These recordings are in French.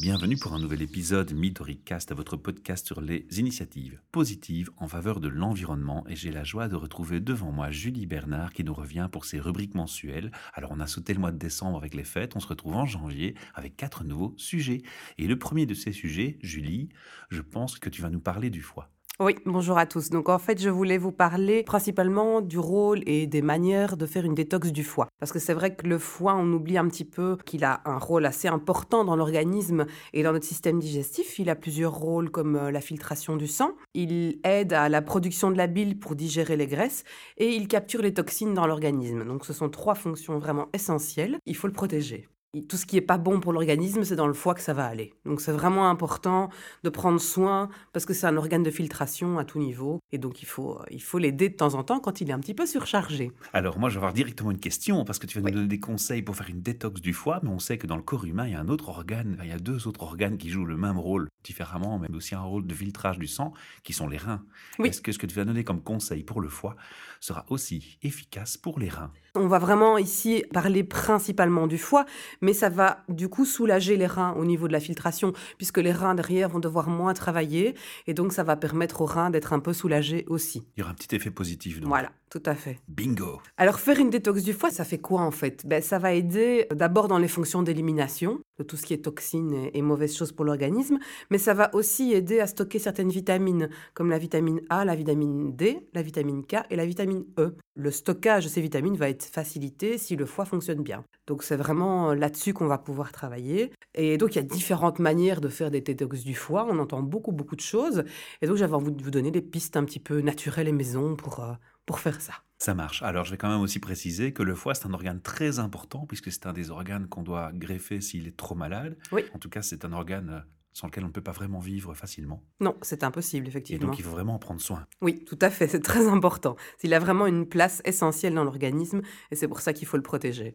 Bienvenue pour un nouvel épisode Midoricast, votre podcast sur les initiatives positives en faveur de l'environnement. Et j'ai la joie de retrouver devant moi Julie Bernard qui nous revient pour ses rubriques mensuelles. Alors, on a sauté le mois de décembre avec les fêtes, on se retrouve en janvier avec quatre nouveaux sujets. Et le premier de ces sujets, Julie, je pense que tu vas nous parler du foie. Oui, bonjour à tous. Donc en fait, je voulais vous parler principalement du rôle et des manières de faire une détox du foie. Parce que c'est vrai que le foie, on oublie un petit peu qu'il a un rôle assez important dans l'organisme et dans notre système digestif. Il a plusieurs rôles comme euh, la filtration du sang. Il aide à la production de la bile pour digérer les graisses et il capture les toxines dans l'organisme. Donc ce sont trois fonctions vraiment essentielles. Il faut le protéger tout ce qui n'est pas bon pour l'organisme, c'est dans le foie que ça va aller. Donc c'est vraiment important de prendre soin parce que c'est un organe de filtration à tout niveau et donc il faut il faut l'aider de temps en temps quand il est un petit peu surchargé. Alors moi je vais avoir directement une question parce que tu vas nous donner des conseils pour faire une détox du foie, mais on sait que dans le corps humain il y a un autre organe, il y a deux autres organes qui jouent le même rôle différemment, mais aussi un rôle de filtrage du sang qui sont les reins. Est-ce que ce que tu vas donner comme conseil pour le foie sera aussi efficace pour les reins? On va vraiment ici parler principalement du foie, mais ça va du coup soulager les reins au niveau de la filtration, puisque les reins derrière vont devoir moins travailler, et donc ça va permettre aux reins d'être un peu soulagés aussi. Il y aura un petit effet positif. Donc. Voilà, tout à fait. Bingo. Alors faire une détox du foie, ça fait quoi en fait? Ben, Ça va aider d'abord dans les fonctions d'élimination de tout ce qui est toxines et, mauvaises choses pour l'organisme, mais ça va aussi aider à stocker certaines vitamines, comme la vitamine A, la vitamine D, la vitamine K et la vitamine E. Le stockage de ces vitamines va être facilité si le foie fonctionne bien. Donc c'est vraiment là-dessus qu'on va pouvoir travailler. Et donc il y a différentes manières de faire des détox du foie. On entend beaucoup beaucoup de choses. Et donc j'avais envie de vous donner des pistes un petit peu naturelles et maison pour, euh, pour faire ça. Ça marche. Alors, je vais quand même aussi préciser que le foie, c'est un organe très important, puisque c'est un des organes qu'on doit greffer s'il est trop malade. Oui. En tout cas, c'est un organe euh, sans lequel on ne peut pas vraiment vivre facilement. Non, c'est impossible, effectivement. Et donc, il faut vraiment en prendre soin. Oui, tout à fait, c'est très important. Il a vraiment une place essentielle dans l'organisme, et c'est pour ça qu'il faut le protéger.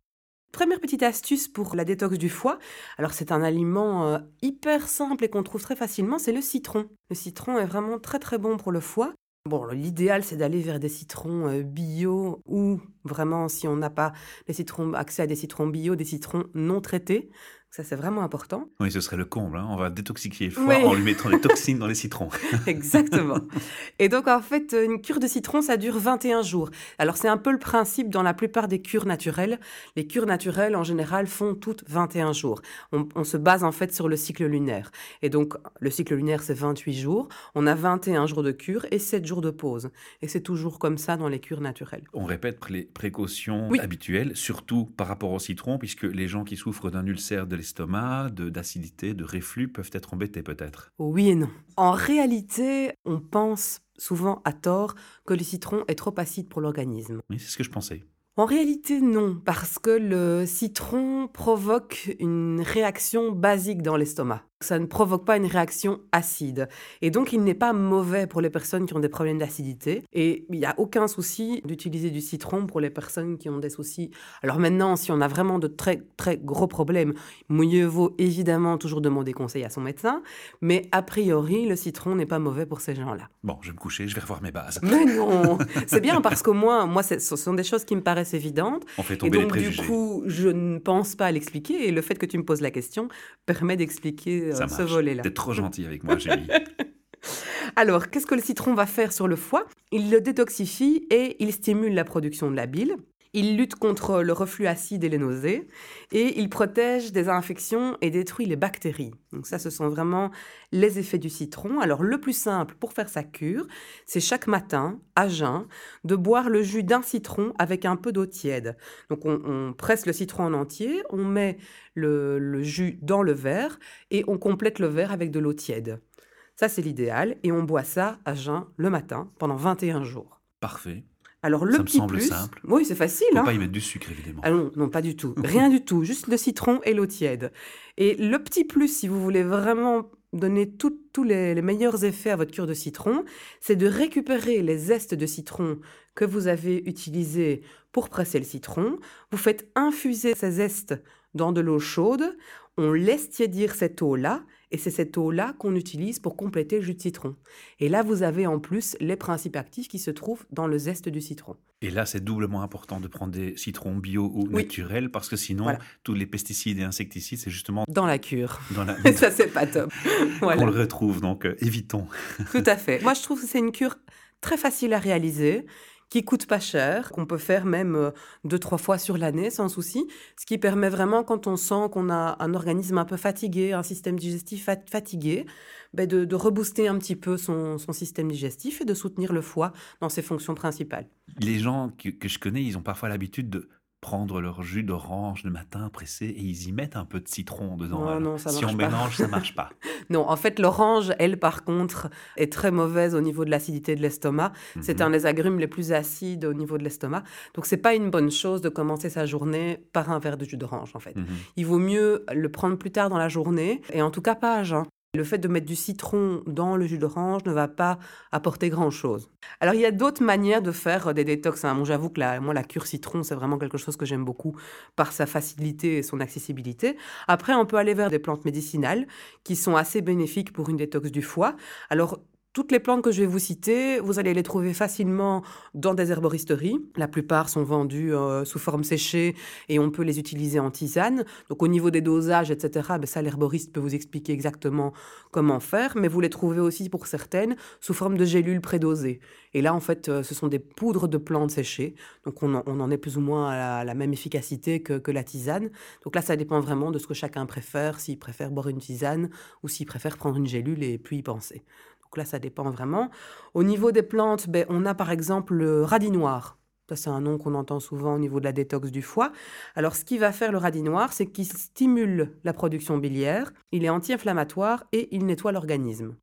Première petite astuce pour la détox du foie. Alors c'est un aliment euh, hyper simple et qu'on trouve très facilement, c'est le citron. Le citron est vraiment très très bon pour le foie. Bon, l'idéal, c'est d'aller vers des citrons euh, bio ou vraiment, si on n'a pas accès à des citrons bio, des citrons non traités. Ça, c'est vraiment important. Oui, ce serait le comble. Hein. On va détoxifier le foie en lui mettant des toxines dans les citrons. Exactement. Et donc, en fait, une cure de citron, ça dure 21 jours. Alors, c'est un peu le principe dans la plupart des cures naturelles. Les cures naturelles, en général, font toutes 21 jours. On, on se base, en fait, sur le cycle lunaire. Et donc, le cycle lunaire, c'est 28 jours. On a 21 jours de cure et 7 jours de pause. Et c'est toujours comme ça dans les cures naturelles. On répète les précautions habituelles, surtout par rapport au citron, puisque les gens qui souffrent d'un ulcère de l'estomac, d'acidité, de, reflux peuvent être embêtés peut-être. Oui et non. En réalité, on pense souvent à tort que le citron est trop acide pour l'organisme. Oui, c'est ce que je pensais. En réalité, non, parce que le citron provoque une réaction basique dans l'estomac ça ne provoque pas une réaction acide. Et donc, il n'est pas mauvais pour les personnes qui ont des problèmes d'acidité. Et il n'y a aucun souci d'utiliser du citron pour les personnes qui ont des soucis. Alors maintenant, si on a vraiment de très, très gros problèmes, mieux vaut évidemment toujours demander conseil à son médecin. Mais a priori, le citron n'est pas mauvais pour ces gens-là. Bon, je vais me coucher, je vais revoir mes bases. Mais non C'est bien parce qu'au moins, moi, ce sont des choses qui me paraissent évidentes. On fait tomber et donc, du coup, je ne pense pas à l'expliquer. Et le fait que tu me poses la question permet d'expliquer euh, ce volet-là. T'es trop gentil avec moi, Julie. Alors, qu'est-ce que le citron va faire sur le foie? Il le détoxifie et il stimule la production de la bile. Il lutte contre le reflux acide et les nausées et il protège des infections et détruit les bactéries. Donc ça, ce sont vraiment les effets du citron. Alors le plus simple pour faire sa cure, c'est chaque matin, à jeun, de boire le jus d'un citron avec un peu d'eau tiède. Donc on, presse le citron en entier, on met le, le jus dans le verre et on complète le verre avec de l'eau tiède. Ça, c'est l'idéal et on boit ça à jeun le matin pendant 21 jours. Parfait. Alors le ça petit me semble plus, simple. oui c'est facile. Faut hein. pas y mettre du sucre évidemment. Ah non, non, pas du tout. Rien du tout. Juste le citron et l'eau tiède. Et le petit plus, si vous voulez vraiment donner tous les, les, meilleurs effets à votre cure de citron, c'est de récupérer les zestes de citron que vous avez utilisés pour presser le citron. Vous faites infuser ces zestes dans de l'eau chaude, on laisse tiédir cette eau-là, et c'est cette eau-là qu'on utilise pour compléter le jus de citron. Et là, vous avez en plus les principes actifs qui se trouvent dans le zeste du citron. Et là, c'est doublement important de prendre des citrons bio ou naturels, parce que sinon, tous les pesticides et insecticides, c'est justement... Dans la cure. Dans la... ça, c'est pas top. On le retrouve, donc euh, évitons. Tout à fait. Moi, je trouve que c'est une cure très facile à réaliser qui coûte pas cher, qu'on peut faire même euh, deux, trois fois sur l'année sans souci, ce qui permet vraiment, quand on sent qu'on a un organisme un peu fatigué, un système digestif fatigué, ben de, rebooster un petit peu son, son, système digestif et de soutenir le foie dans ses fonctions principales. Les gens que, que je connais, ils ont parfois l'habitude de prendre leur jus d'orange le matin pressé et ils y mettent un peu de citron dedans. Non, ça si on mélange, ça marche pas. non, en fait, l'orange, elle, par contre, est très mauvaise au niveau de l'acidité de l'estomac. C'est mhm. un des agrumes les plus acides au niveau de l'estomac. Donc, c'est pas une bonne chose de commencer sa journée par un verre de jus d'orange, en fait. Mhm. Il vaut mieux le prendre plus tard dans la journée et en tout cas pas à jeun. Le fait de mettre du citron dans le jus d'orange ne va pas apporter grand-chose. Alors, il y a d'autres manières de faire des détox. Hein. J'avoue que la, moi, la cure citron, c'est vraiment quelque chose que j'aime beaucoup par sa facilité et son accessibilité. Après, on peut aller vers des plantes médicinales qui sont assez bénéfiques pour une détox du foie. Alors, toutes les plantes que je vais vous citer, vous allez les trouver facilement dans des herboristeries. La plupart sont vendues euh, sous forme séchée et on peut les utiliser en tisane. Donc au niveau des dosages, etc., ben ça l'herboriste peut vous expliquer exactement comment faire. Mais vous les trouvez aussi pour certaines sous forme de gélules prédosées. Et là, en fait, euh, ce sont des poudres de plantes séchées. Donc on en, est plus ou moins à la, même efficacité que, que, la tisane. Donc là, ça dépend vraiment de ce que chacun préfère, s'il préfère boire une tisane ou s'il préfère prendre une gélule et puis y penser. Donc là, ça dépend vraiment. Au niveau des plantes, ben, on a par exemple le radis noir. Ça, c'est un nom qu'on entend souvent au niveau de la détox du foie. Alors, ce qui va faire le radis noir, c'est qu'il stimule la production biliaire, il est anti-inflammatoire et il nettoie l'organisme.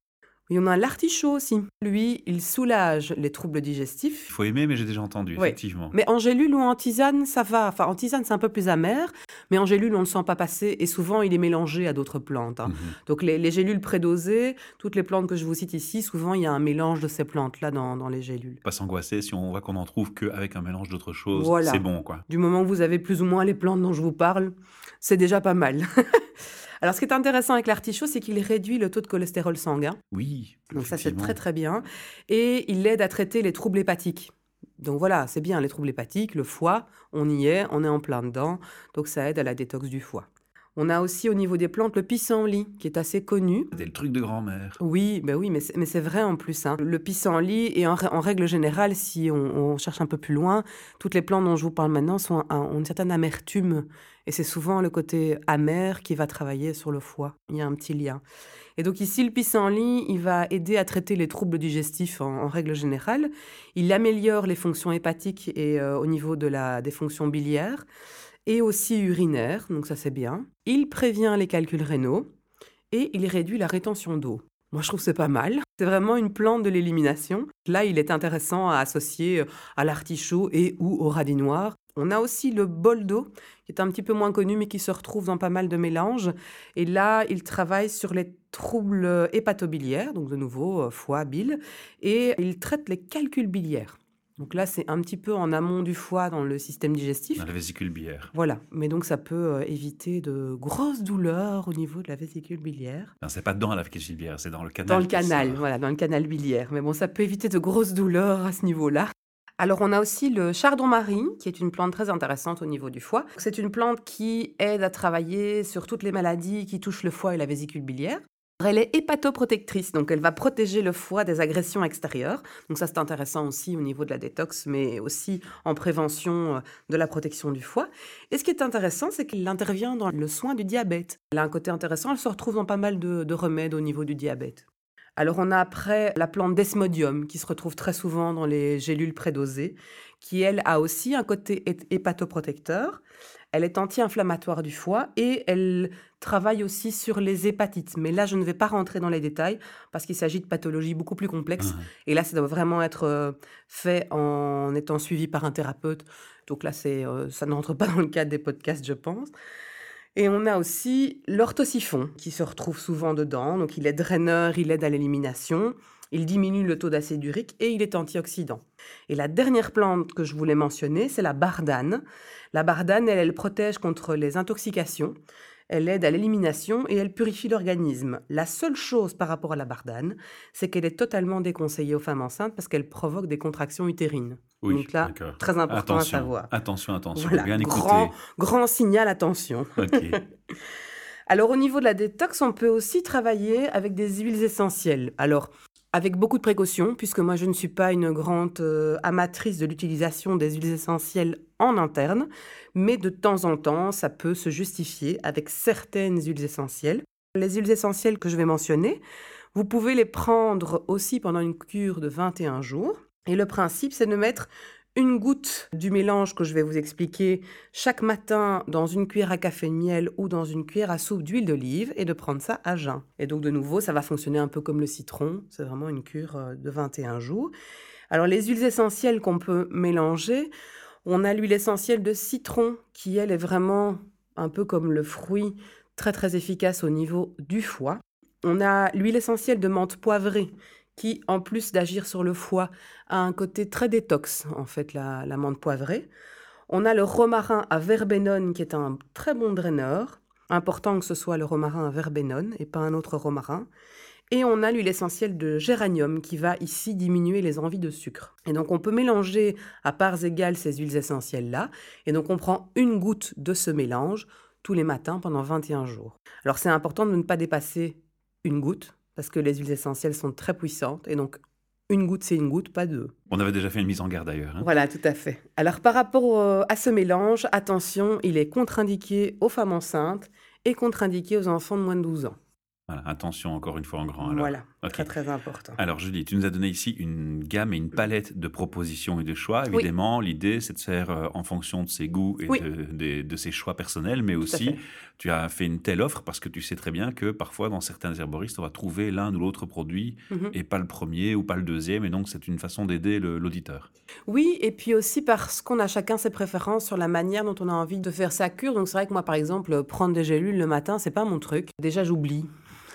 Il y en a l'artichaut aussi. Lui, il soulage les troubles digestifs. Il faut aimer, mais j'ai déjà entendu, effectivement. Mais en gélule ou en tisane, ça va. Enfin, en tisane, c'est un peu plus amer, mais en gélule, on ne le sent pas passer. Et souvent, il est mélangé à d'autres plantes. Hein. Mhm. Donc, les, gélules prédosées, toutes les plantes que je vous cite ici, souvent, il y a un mélange de ces plantes-là dans, les gélules. Pas s'angoisser si on voit qu'on en trouve qu'avec un mélange d'autres choses. C'est bon, quoi. Du moment que vous avez plus ou moins les plantes dont je vous parle, c'est déjà pas mal. Alors, ce qui est intéressant avec l'artichaut, c'est qu'il réduit le taux de cholestérol sanguin. Oui. Donc, ça, c'est très, très bien. Et il aide à traiter les troubles hépatiques. Donc voilà, c'est bien, les troubles hépatiques, le foie, on y est, on est en plein dedans. Donc, ça aide à la détox du foie. On a aussi au niveau des plantes le pissenlit, qui est assez connu. C'est le truc de grand-mère. Oui, ben oui, mais c'est vrai en plus. Hein. Le pissenlit, et en, règle générale, si on, cherche un peu plus loin, toutes les plantes dont je vous parle maintenant sont, ont une certaine amertume. Et c'est souvent le côté amer qui va travailler sur le foie. Il y a un petit lien. Et donc ici, le pissenlit, il va aider à traiter les troubles digestifs en, règle générale. Il améliore les fonctions hépatiques et euh, au niveau de la, des fonctions biliaires et aussi urinaire, donc ça c'est bien. Il prévient les calculs rénaux et il réduit la rétention d'eau. Moi, je trouve c'est pas mal. C'est vraiment une plante de l'élimination. Là, il est intéressant à associer euh, à l'artichaut et ou au radis noir. On a aussi le bol d'eau, qui est un petit peu moins connu, mais qui se retrouve dans pas mal de mélanges. Et là, il travaille sur les troubles hépatobiliaires, donc de nouveau euh, foie, bile, et il traite les calculs biliaires. Donc là, c'est un petit peu en amont du foie dans le système digestif. Dans la vésicule biliaire. Voilà. Mais donc, ça peut euh, éviter de grosses douleurs au niveau de la vésicule biliaire. Non, c'est pas dans la vésicule biliaire, c'est dans le canal. Dans le canal, voilà, dans le canal biliaire. Mais bon, ça peut éviter de grosses douleurs à ce niveau-là. Alors, on a aussi le chardon-marie, qui est une plante très intéressante au niveau du foie. C'est une plante qui aide à travailler sur toutes les maladies qui touchent le foie et la vésicule biliaire. Elle est hépatoprotectrice, donc elle va protéger le foie des agressions extérieures. Donc ça c'est intéressant aussi au niveau de la détox, mais aussi en prévention euh, de la protection du foie. Et ce qui est intéressant, c'est qu'elle intervient dans le soin du diabète. Elle a un côté intéressant, elle se retrouve dans pas mal de, de remèdes au niveau du diabète. Alors on a après la plante desmodium qui se retrouve très souvent dans les gélules prédosées, qui elle a aussi un côté hépatoprotecteur. Elle est anti-inflammatoire du foie et elle travaille aussi sur les hépatites. Mais là, je ne vais pas rentrer dans les détails parce qu'il s'agit de pathologies beaucoup plus complexes. Mmh. Et là, ça doit vraiment être euh, fait en étant suivi par un thérapeute. Donc là, c'est, euh, ça ne rentre pas dans le cadre des podcasts, je pense. Et on a aussi l'orthosiphon qui se retrouve souvent dedans. Donc il est draineur, il aide à l'élimination. Il diminue le taux d'acide urique et il est antioxydant. Et la dernière plante que je voulais mentionner, c'est la bardane. La bardane, elle, elle protège contre les intoxications, elle aide à l'élimination et elle purifie l'organisme. La seule chose par rapport à la bardane, c'est qu'elle est totalement déconseillée aux femmes enceintes parce qu'elle provoque des contractions utérines. Oui, Donc là, très important Attention, à savoir. attention, attention. Voilà, Bien écouter. grand, grand signal, attention. Alors au niveau de la détox, on peut aussi travailler avec des huiles essentielles. Alors avec beaucoup de précautions, puisque moi je ne suis pas une grande euh, amatrice de l'utilisation des huiles essentielles en interne, mais de temps en temps, ça peut se justifier avec certaines huiles essentielles. Les huiles essentielles que je vais mentionner, vous pouvez les prendre aussi pendant une cure de 21 jours. Et le principe, c'est de mettre une goutte du mélange que je vais vous expliquer chaque matin dans une cuillère à café de miel ou dans une cuillère à soupe d'huile d'olive et de prendre ça à jeun. Et donc de nouveau, ça va fonctionner un peu comme le citron, c'est vraiment une cure euh, de 21 jours. Alors les huiles essentielles qu'on peut mélanger, on a l'huile essentielle de citron qui elle est vraiment un peu comme le fruit très très efficace au niveau du foie. On a l'huile essentielle de menthe poivrée qui, en plus d'agir sur le foie, a un côté très détox, en fait, la, la menthe poivrée. On a le romarin à verbenone, qui est un très bon draineur. Important que ce soit le romarin à verbenone et pas un autre romarin. Et on a l'huile essentielle de géranium qui va ici diminuer les envies de sucre. Et donc on peut mélanger à parts égales ces huiles essentielles-là. Et donc on prend une goutte de ce mélange tous les matins pendant 21 jours. Alors c'est important de ne pas dépasser une goutte parce que les huiles essentielles sont très puissantes et donc une goutte c'est une goutte, pas deux. On avait déjà fait une mise en garde d'ailleurs. hein. Voilà, tout à fait. Alors par rapport euh, à ce mélange, attention, il est contre-indiqué aux femmes enceintes et contre-indiqué aux enfants de moins de 12 ans. Voilà, attention encore une fois en grand. alors. Voilà, très très important. Alors Julie, tu nous as donné ici une gamme et une palette de propositions et de choix. Oui. Évidemment, l'idée c'est de faire euh, en fonction de ses goûts et Oui. de, ses choix personnels, mais Tout aussi tu as fait une telle offre parce que tu sais très bien que parfois dans certains herboristes on va trouver l'un ou l'autre produit Mhm. et pas le premier ou pas le deuxième, et donc c'est une façon d'aider l'auditeur. Oui, et puis aussi parce qu'on a chacun ses préférences sur la manière dont on a envie de faire sa cure. Donc c'est vrai que moi, par exemple, prendre des gélules le matin, c'est pas mon truc. Déjà, j'oublie.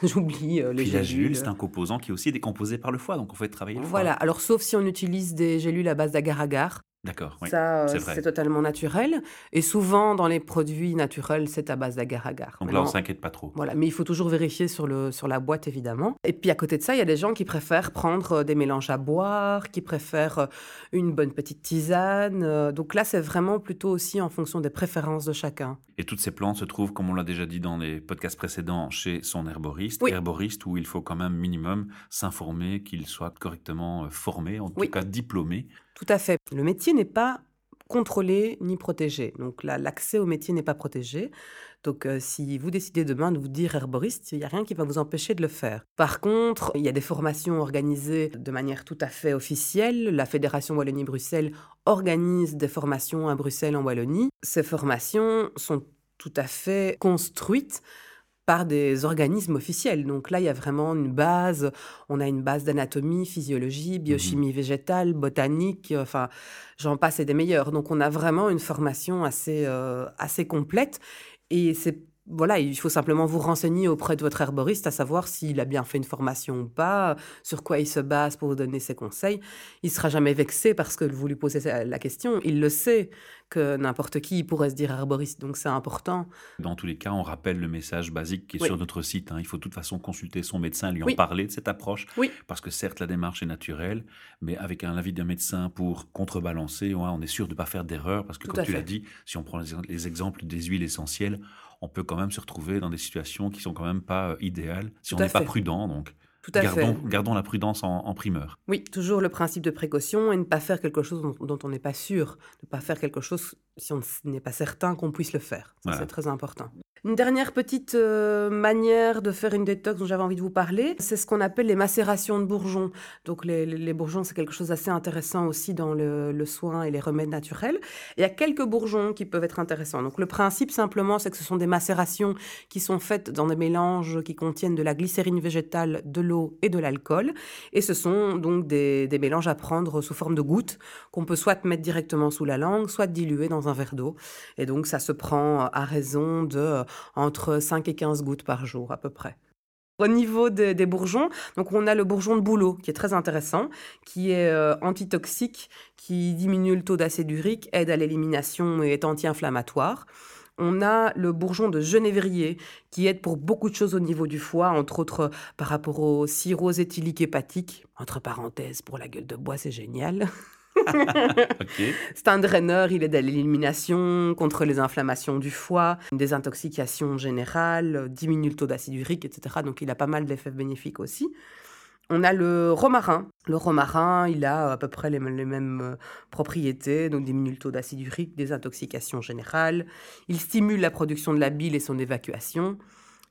J'oublie euh, les Puis la gélule, c'est un composant qui est aussi décomposé par le foie, donc on fait travailler le foie. Voilà, alors sauf si on utilise des gélules à base d'agar-agar. D'accord, oui. Ça, euh, c'est totalement naturel. Et souvent, dans les produits naturels, c'est à base d'agar-agar. Donc là, on s'inquiète pas trop. Voilà, mais il faut toujours vérifier sur, le, sur la boîte, évidemment. Et puis à côté de ça, il y a des gens qui préfèrent prendre euh, des mélanges à boire, qui préfèrent euh, une bonne petite tisane. Donc là, c'est vraiment plutôt aussi en fonction des préférences de chacun. Et toutes ces plantes se trouvent, comme on l'a déjà dit dans les podcasts précédents, chez son herboriste. Oui. Herboriste où il faut quand même minimum s'informer qu'il soit correctement formé, en Oui. tout cas diplômé. Tout à fait. Le métier n'est pas contrôlé ni protégé. Donc l'accès au métier n'est pas protégé. Donc euh, si vous décidez demain de vous dire herboriste, il n'y a rien qui va vous empêcher de le faire. Par contre, il y a des formations organisées de manière tout à fait officielle. La Fédération Wallonie-Bruxelles organise des formations à Bruxelles en Wallonie. Ces formations sont tout à fait construites par des organismes officiels. Donc là, il y a vraiment une base. On a une base d'anatomie, physiologie, biochimie végétale, botanique, euh, enfin, j'en passe et des meilleurs. Donc on a vraiment une formation assez, euh, assez complète. Et c'est voilà, il faut simplement vous renseigner auprès de votre herboriste à savoir s'il a bien fait une formation ou pas, sur quoi il se base pour vous donner ses conseils. Il sera jamais vexé parce que vous lui posez la question. Il le sait que n'importe qui pourrait se dire herboriste, donc c'est important. Dans tous les cas, on rappelle le message basique qui est Oui. sur notre site. hein. Il faut de toute façon consulter son médecin, lui en parler de cette approche. Oui. Parce que certes, la démarche est naturelle, mais avec un avis d'un médecin pour contrebalancer, ouais, on est sûr de ne pas faire d'erreur. Parce que, Tout comme tu l'as dit, si on prend les, les exemples des huiles essentielles, on peut quand même se retrouver dans des situations qui sont quand même pas euh, idéales si Tout on n'est pas prudent. Donc, Tout à gardons, fait. gardons la prudence en, en primeur. Oui, toujours le principe de précaution et ne pas faire quelque chose dont, dont on n'est pas sûr. Ne pas faire quelque chose si on n'est pas certain qu'on puisse le faire. Voilà. c'est très important. Une dernière petite euh, manière de faire une détox dont j'avais envie de vous parler, c'est ce qu'on appelle les macérations de bourgeons. Donc les, bourgeons, c'est quelque chose d'assez intéressant aussi dans le, soin et les remèdes naturels. Il y a quelques bourgeons qui peuvent être intéressants. Donc le principe simplement, c'est que ce sont des macérations qui sont faites dans des mélanges qui contiennent de la glycérine végétale, de l'eau et de l'alcool. Et ce sont donc des, des mélanges à prendre sous forme de gouttes qu'on peut soit mettre directement sous la langue, soit diluer dans un verre d'eau. Et donc ça se prend à raison de entre 5 et 15 gouttes par jour à peu près. Au niveau des bourgeons, donc on a le bourgeon de bouleau qui est très intéressant, qui est euh, antitoxique, qui diminue le taux d'acide urique, aide à l'élimination et est anti-inflammatoire. On a le bourgeon de genévrier qui aide pour beaucoup de choses au niveau du foie, entre autres par rapport au cirrhose éthylique hépatique. Entre parenthèses, pour la gueule de bois, c'est génial. C'est un draineur, il aide à l'élimination, contre les inflammations du foie, une désintoxication générale, diminue le taux d'acide urique, etc. Donc il a pas mal d'effets bénéfiques aussi. On a le romarin. Le romarin, il a à peu près les, mêmes euh, propriétés, donc diminue le taux d'acide urique, désintoxication générale. Il stimule la production de la bile et son évacuation.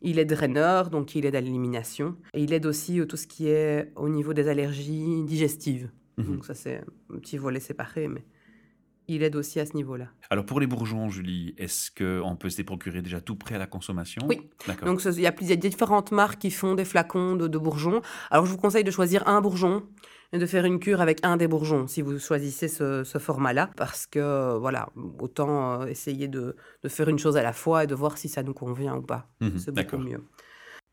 Il est draineur, donc il aide à l'élimination. Et il aide aussi tout ce qui est au niveau des allergies digestives. Mhm. Donc ça, c'est un petit volet séparé, mais il aide aussi à ce niveau-là. Alors pour les bourgeons, Julie, est-ce qu'on peut se les procurer déjà tout prêt à la consommation? Oui. Donc il y, a, il y a différentes marques qui font des flacons de, bourgeons. Alors je vous conseille de choisir un bourgeon et de faire une cure avec un des bourgeons si vous choisissez ce, format-là. Parce que voilà, autant euh, essayer de, faire une chose à la fois et de voir si ça nous convient ou pas. Mhm, c'est beaucoup mieux.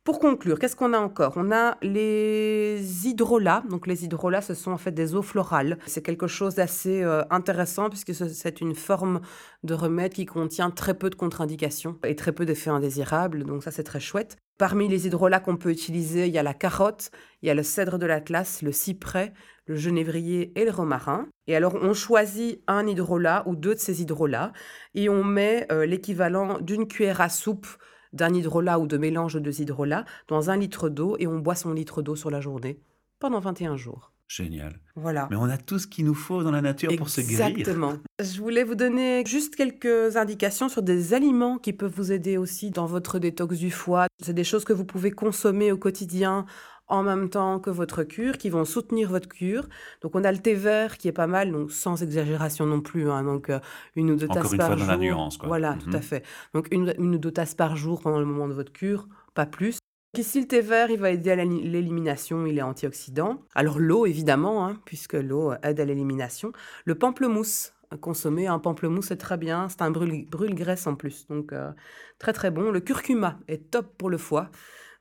Pour conclure, qu'est-ce qu'on a encore? On a les hydrolats. Donc les hydrolats, ce sont en fait des eaux florales. C'est quelque chose d'assez euh, intéressant puisque c'est une forme de remède qui contient très peu de contre-indications et très peu d'effets indésirables. Donc ça, c'est très chouette. Parmi les hydrolats qu'on peut utiliser, il y a la carotte, il y a le cèdre de l'Atlas, le cyprès, le genévrier et le romarin. Et alors, on choisit un hydrolat ou deux de ces hydrolats et on met euh, l'équivalent d'une cuillère à soupe d'un hydrolat ou de mélange de deux hydrolats dans un litre d'eau et on boit son litre d'eau sur la journée pendant 21 jours. Génial. Voilà. Mais on a tout ce qu'il nous faut dans la nature pour se guérir. Exactement. Je voulais vous donner juste quelques indications sur des aliments qui peuvent vous aider aussi dans votre détox du foie. C'est des choses que vous pouvez consommer au quotidien en même temps que votre cure, qui vont soutenir votre cure. Donc on a le thé vert qui est pas mal, donc sans exagération non plus, hein, donc euh, une ou deux tasses par jour. la nuance, quoi. Voilà, tout à mhm. fait. Donc une, une, ou deux tasses par jour pendant le moment de votre cure, pas plus. Ici, le thé vert, il va aider à l'élimination, il est antioxydant. Alors l'eau, évidemment, hein, puisque l'eau aide à l'élimination. Le pamplemousse, consommer un pamplemousse, c'est très bien. C'est un brûle-graisse en plus, donc euh, très très bon. Le curcuma est top pour le foie.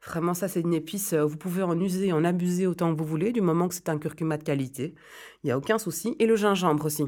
Vraiment, ça, c'est une épice. Euh, vous pouvez en user, en abuser autant que vous voulez, du moment que c'est un curcuma de qualité. Il n'y a aucun souci. Et le gingembre aussi.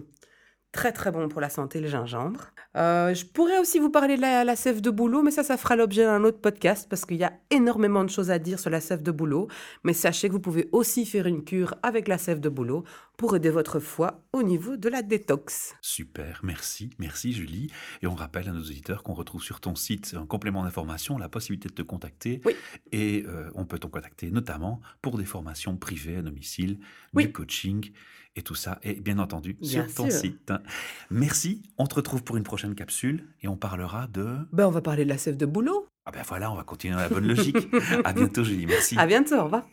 Très, très bon pour la santé, le gingembre. Euh, je pourrais aussi vous parler de la, sève de boulot, mais ça, ça fera l'objet d'un autre podcast parce qu'il y a énormément de choses à dire sur la sève de boulot. Mais sachez que vous pouvez aussi faire une cure avec la sève de boulot pour aider votre foie au niveau de la détox. Super, merci, merci Julie. Et on rappelle à nos auditeurs qu'on retrouve sur ton site un complément d'information, la possibilité de te contacter. Oui. Et euh, on peut te contacter notamment pour des formations privées à domicile, du coaching et tout ça est bien entendu sur ton site. Merci, on te retrouve pour une prochaine capsule et on parlera de... Ben, on va parler de la sève de boulot. Ah ben voilà, on va continuer dans la bonne logique. à bientôt Julie, merci. À bientôt, au revoir.